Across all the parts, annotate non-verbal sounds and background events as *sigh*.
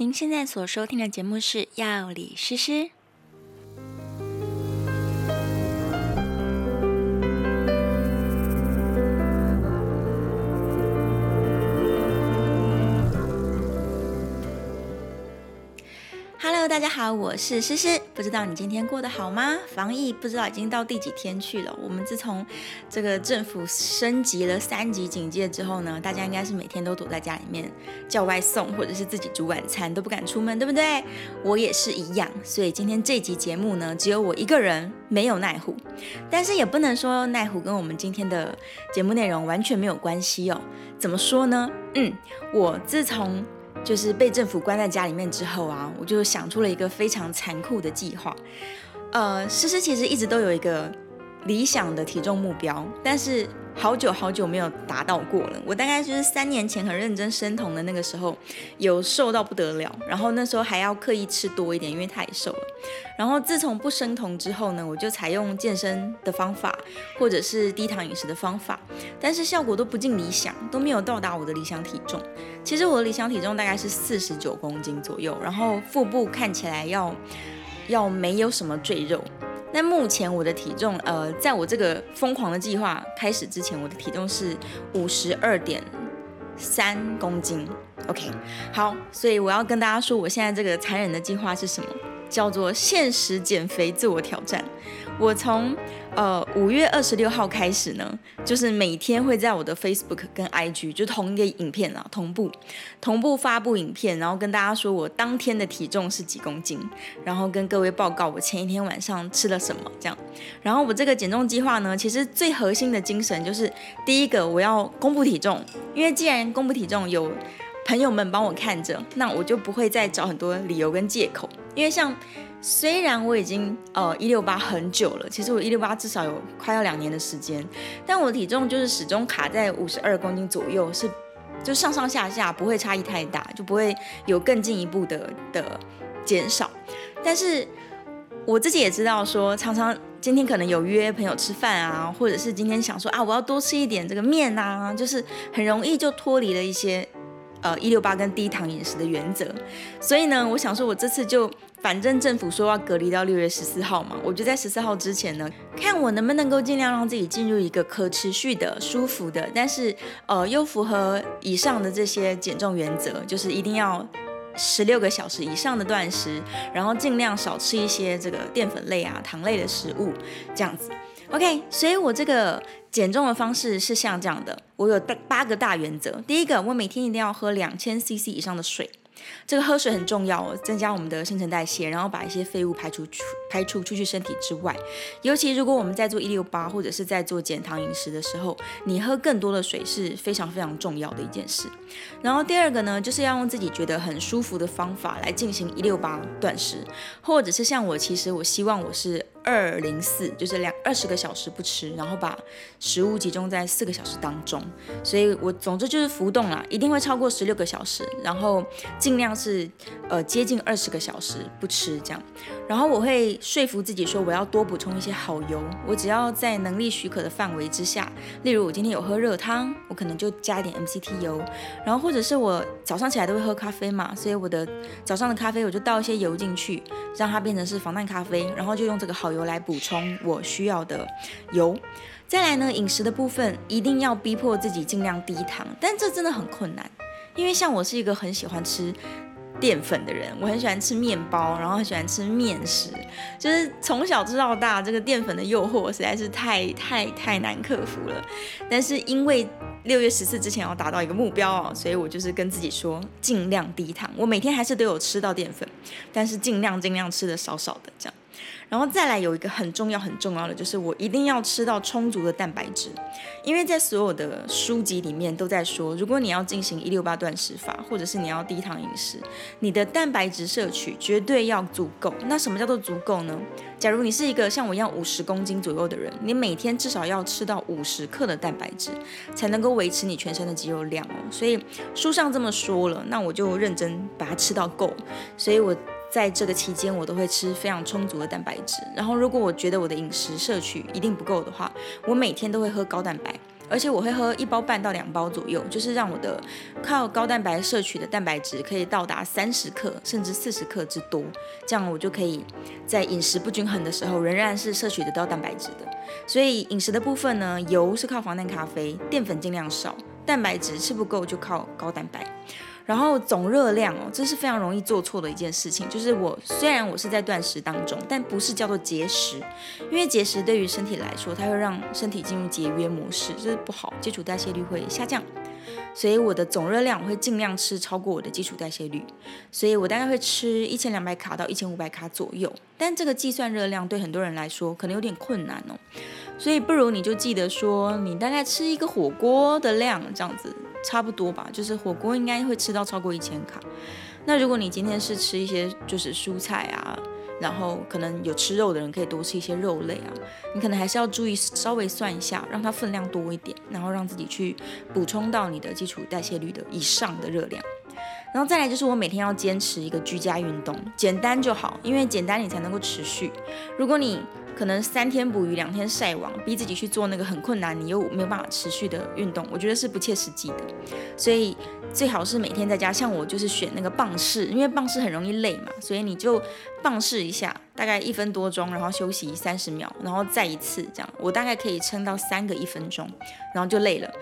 您现在所收听的节目是《药理诗诗》。好，我是诗诗。不知道你今天过得好吗？防疫不知道已经到第几天去了。我们自从这个政府升级了三级警戒之后呢，大家应该是每天都躲在家里面叫外送，或者是自己煮晚餐，都不敢出门，对不对？我也是一样。所以今天这集节目呢，只有我一个人，没有奈虎。但是也不能说奈虎跟我们今天的节目内容完全没有关系哦。怎么说呢？嗯，我自从就是被政府关在家里面之后啊，我就想出了一个非常残酷的计划。呃，诗诗其实一直都有一个理想的体重目标，但是好久好久没有达到过了。我大概就是三年前很认真生酮的那个时候，有瘦到不得了，然后那时候还要刻意吃多一点，因为太瘦了。然后自从不生酮之后呢，我就采用健身的方法，或者是低糖饮食的方法，但是效果都不尽理想，都没有到达我的理想体重。其实我的理想体重大概是四十九公斤左右，然后腹部看起来要要没有什么赘肉。那目前我的体重，呃，在我这个疯狂的计划开始之前，我的体重是五十二点三公斤。OK，好，所以我要跟大家说，我现在这个残忍的计划是什么？叫做限时减肥自我挑战。我从呃五月二十六号开始呢，就是每天会在我的 Facebook 跟 IG 就同一个影片啊同步同步发布影片，然后跟大家说我当天的体重是几公斤，然后跟各位报告我前一天晚上吃了什么这样。然后我这个减重计划呢，其实最核心的精神就是第一个我要公布体重，因为既然公布体重有朋友们帮我看着，那我就不会再找很多理由跟借口，因为像。虽然我已经呃一六八很久了，其实我一六八至少有快要两年的时间，但我体重就是始终卡在五十二公斤左右，是就上上下下不会差异太大，就不会有更进一步的的减少。但是我自己也知道说，常常今天可能有约朋友吃饭啊，或者是今天想说啊我要多吃一点这个面啊，就是很容易就脱离了一些呃一六八跟低糖饮食的原则。所以呢，我想说我这次就。反正政府说要隔离到六月十四号嘛，我就在十四号之前呢，看我能不能够尽量让自己进入一个可持续的、舒服的，但是呃又符合以上的这些减重原则，就是一定要十六个小时以上的断食，然后尽量少吃一些这个淀粉类啊、糖类的食物，这样子。OK，所以我这个减重的方式是像这样的，我有八个大原则。第一个，我每天一定要喝两千 CC 以上的水。这个喝水很重要哦，增加我们的新陈代谢，然后把一些废物排出出排出出去身体之外。尤其如果我们在做一六八或者是在做减糖饮食的时候，你喝更多的水是非常非常重要的一件事。然后第二个呢，就是要用自己觉得很舒服的方法来进行一六八断食，或者是像我，其实我希望我是。二零四就是两二十个小时不吃，然后把食物集中在四个小时当中，所以我总之就是浮动啦，一定会超过十六个小时，然后尽量是呃接近二十个小时不吃这样，然后我会说服自己说我要多补充一些好油，我只要在能力许可的范围之下，例如我今天有喝热汤，我可能就加一点 MCT 油，然后或者是我早上起来都会喝咖啡嘛，所以我的早上的咖啡我就倒一些油进去，让它变成是防弹咖啡，然后就用这个好。油来补充我需要的油，再来呢，饮食的部分一定要逼迫自己尽量低糖，但这真的很困难，因为像我是一个很喜欢吃淀粉的人，我很喜欢吃面包，然后很喜欢吃面食，就是从小吃到大，这个淀粉的诱惑实在是太太太难克服了。但是因为六月十四之前要达到一个目标哦，所以我就是跟自己说尽量低糖，我每天还是都有吃到淀粉，但是尽量尽量吃的少少的这样。然后再来有一个很重要很重要的，就是我一定要吃到充足的蛋白质，因为在所有的书籍里面都在说，如果你要进行一六八断食法，或者是你要低糖饮食，你的蛋白质摄取绝对要足够。那什么叫做足够呢？假如你是一个像我一样五十公斤左右的人，你每天至少要吃到五十克的蛋白质，才能够维持你全身的肌肉量哦。所以书上这么说了，那我就认真把它吃到够。所以我。在这个期间，我都会吃非常充足的蛋白质。然后，如果我觉得我的饮食摄取一定不够的话，我每天都会喝高蛋白，而且我会喝一包半到两包左右，就是让我的靠高蛋白摄取的蛋白质可以到达三十克甚至四十克之多，这样我就可以在饮食不均衡的时候仍然是摄取得到蛋白质的。所以饮食的部分呢，油是靠防弹咖啡，淀粉尽量少，蛋白质吃不够就靠高蛋白。然后总热量哦，这是非常容易做错的一件事情。就是我虽然我是在断食当中，但不是叫做节食，因为节食对于身体来说，它会让身体进入节约模式，这是不好，基础代谢率会下降。所以我的总热量我会尽量吃超过我的基础代谢率，所以我大概会吃一千两百卡到一千五百卡左右。但这个计算热量对很多人来说可能有点困难哦，所以不如你就记得说，你大概吃一个火锅的量这样子。差不多吧，就是火锅应该会吃到超过一千卡。那如果你今天是吃一些就是蔬菜啊，然后可能有吃肉的人可以多吃一些肉类啊，你可能还是要注意稍微算一下，让它分量多一点，然后让自己去补充到你的基础代谢率的以上的热量。然后再来就是我每天要坚持一个居家运动，简单就好，因为简单你才能够持续。如果你可能三天捕鱼两天晒网，逼自己去做那个很困难，你又没有办法持续的运动，我觉得是不切实际的。所以最好是每天在家，像我就是选那个棒式，因为棒式很容易累嘛，所以你就棒式一下，大概一分多钟，然后休息三十秒，然后再一次这样，我大概可以撑到三个一分钟，然后就累了。*laughs*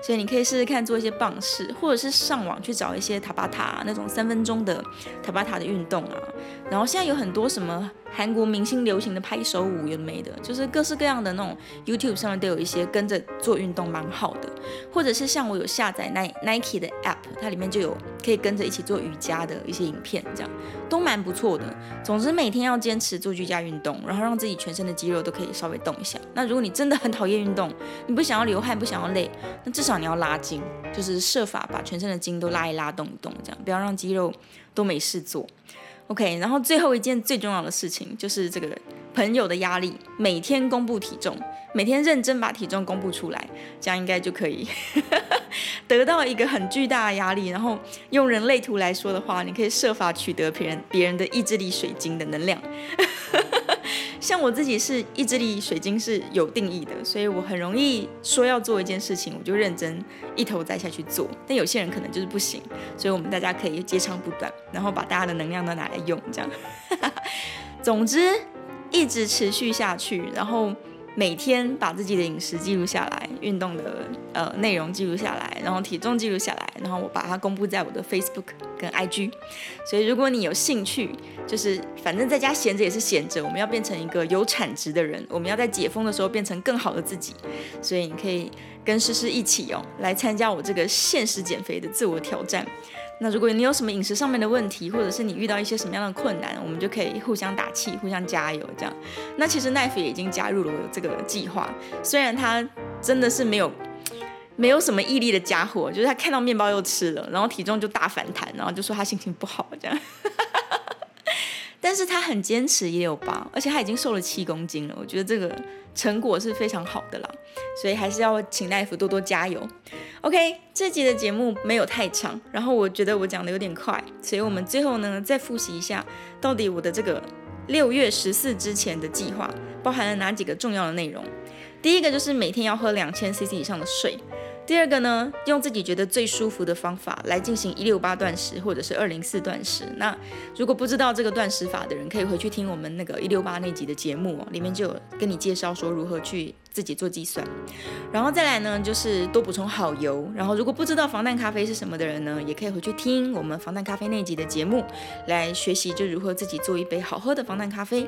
所以你可以试试看做一些棒式，或者是上网去找一些塔巴塔那种三分钟的塔巴塔的运动啊。然后现在有很多什么。韩国明星流行的拍手舞有没的，就是各式各样的那种 YouTube 上面都有一些跟着做运动蛮好的，或者是像我有下载 Nike 的 App，它里面就有可以跟着一起做瑜伽的一些影片，这样都蛮不错的。总之每天要坚持做居家运动，然后让自己全身的肌肉都可以稍微动一下。那如果你真的很讨厌运动，你不想要流汗，不想要累，那至少你要拉筋，就是设法把全身的筋都拉一拉，动一动，这样不要让肌肉都没事做。OK，然后最后一件最重要的事情就是这个朋友的压力，每天公布体重，每天认真把体重公布出来，这样应该就可以 *laughs* 得到一个很巨大的压力。然后用人类图来说的话，你可以设法取得别人别人的意志力水晶的能量。像我自己是意志力水晶是有定义的，所以我很容易说要做一件事情，我就认真一头栽下去做。但有些人可能就是不行，所以我们大家可以接长补短，然后把大家的能量都拿来用，这样。*laughs* 总之，一直持续下去，然后。每天把自己的饮食记录下来，运动的呃内容记录下来，然后体重记录下来，然后我把它公布在我的 Facebook 跟 IG。所以如果你有兴趣，就是反正在家闲着也是闲着，我们要变成一个有产值的人，我们要在解封的时候变成更好的自己。所以你可以跟诗诗一起哦，来参加我这个限时减肥的自我挑战。那如果你有什么饮食上面的问题，或者是你遇到一些什么样的困难，我们就可以互相打气、互相加油，这样。那其实奈飞已经加入了我这个计划，虽然他真的是没有没有什么毅力的家伙，就是他看到面包又吃了，然后体重就大反弹，然后就说他心情不好这样。*laughs* 但是他很坚持也有吧，而且他已经瘦了七公斤了，我觉得这个成果是非常好的啦，所以还是要请大夫多多加油。OK，这集的节目没有太长，然后我觉得我讲的有点快，所以我们最后呢再复习一下，到底我的这个六月十四之前的计划包含了哪几个重要的内容。第一个就是每天要喝两千 CC 以上的水。第二个呢，用自己觉得最舒服的方法来进行一六八断食，或者是二零四断食。那如果不知道这个断食法的人，可以回去听我们那个一六八那集的节目哦，里面就有跟你介绍说如何去。自己做计算，然后再来呢，就是多补充好油。然后如果不知道防弹咖啡是什么的人呢，也可以回去听我们防弹咖啡那集的节目，来学习就如何自己做一杯好喝的防弹咖啡。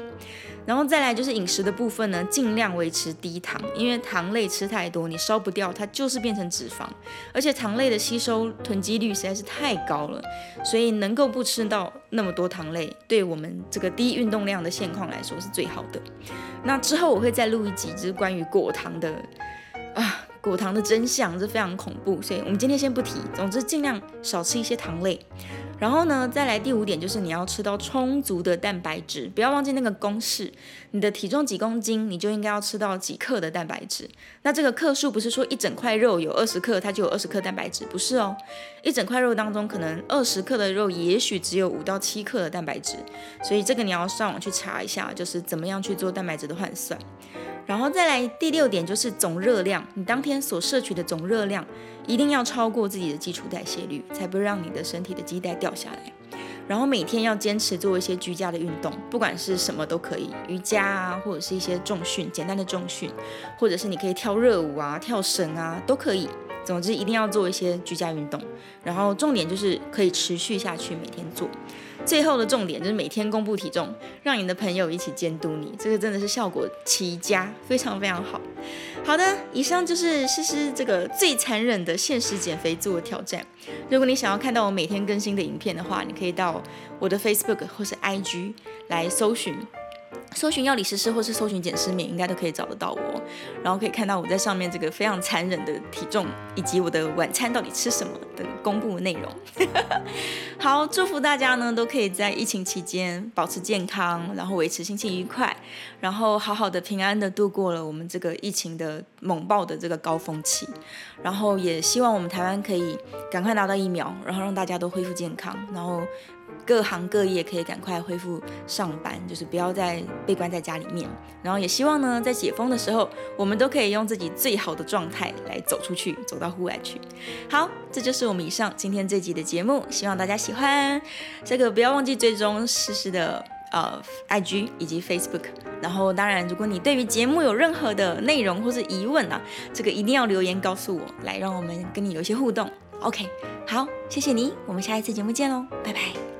然后再来就是饮食的部分呢，尽量维持低糖，因为糖类吃太多，你烧不掉，它就是变成脂肪，而且糖类的吸收囤积率实在是太高了，所以能够不吃到那么多糖类，对我们这个低运动量的现况来说是最好的。那之后我会再录一集，就是关于果糖的啊，果糖的真相，这非常恐怖，所以我们今天先不提。总之，尽量少吃一些糖类。然后呢，再来第五点，就是你要吃到充足的蛋白质，不要忘记那个公式，你的体重几公斤，你就应该要吃到几克的蛋白质。那这个克数不是说一整块肉有二十克，它就有二十克蛋白质，不是哦。一整块肉当中，可能二十克的肉，也许只有五到七克的蛋白质。所以这个你要上网去查一下，就是怎么样去做蛋白质的换算。然后再来第六点就是总热量，你当天所摄取的总热量一定要超过自己的基础代谢率，才不会让你的身体的基代掉下来。然后每天要坚持做一些居家的运动，不管是什么都可以，瑜伽啊，或者是一些重训，简单的重训，或者是你可以跳热舞啊、跳绳啊，都可以。总之一定要做一些居家运动，然后重点就是可以持续下去，每天做。最后的重点就是每天公布体重，让你的朋友一起监督你，这个真的是效果奇佳，非常非常好。好的，以上就是诗诗这个最残忍的现实减肥自我挑战。如果你想要看到我每天更新的影片的话，你可以到我的 Facebook 或是 IG 来搜寻。搜寻药理诗诗，或是搜寻减失眠，应该都可以找得到我，然后可以看到我在上面这个非常残忍的体重，以及我的晚餐到底吃什么的公布内容。*laughs* 好，祝福大家呢都可以在疫情期间保持健康，然后维持心情愉快，然后好好的平安的度过了我们这个疫情的猛爆的这个高峰期，然后也希望我们台湾可以赶快拿到疫苗，然后让大家都恢复健康，然后。各行各业可以赶快恢复上班，就是不要再被关在家里面。然后也希望呢，在解封的时候，我们都可以用自己最好的状态来走出去，走到户外去。好，这就是我们以上今天这集的节目，希望大家喜欢。这个不要忘记追踪诗诗的呃 IG 以及 Facebook。然后当然，如果你对于节目有任何的内容或是疑问啊，这个一定要留言告诉我，来让我们跟你有一些互动。OK，好，谢谢你，我们下一次节目见喽，拜拜。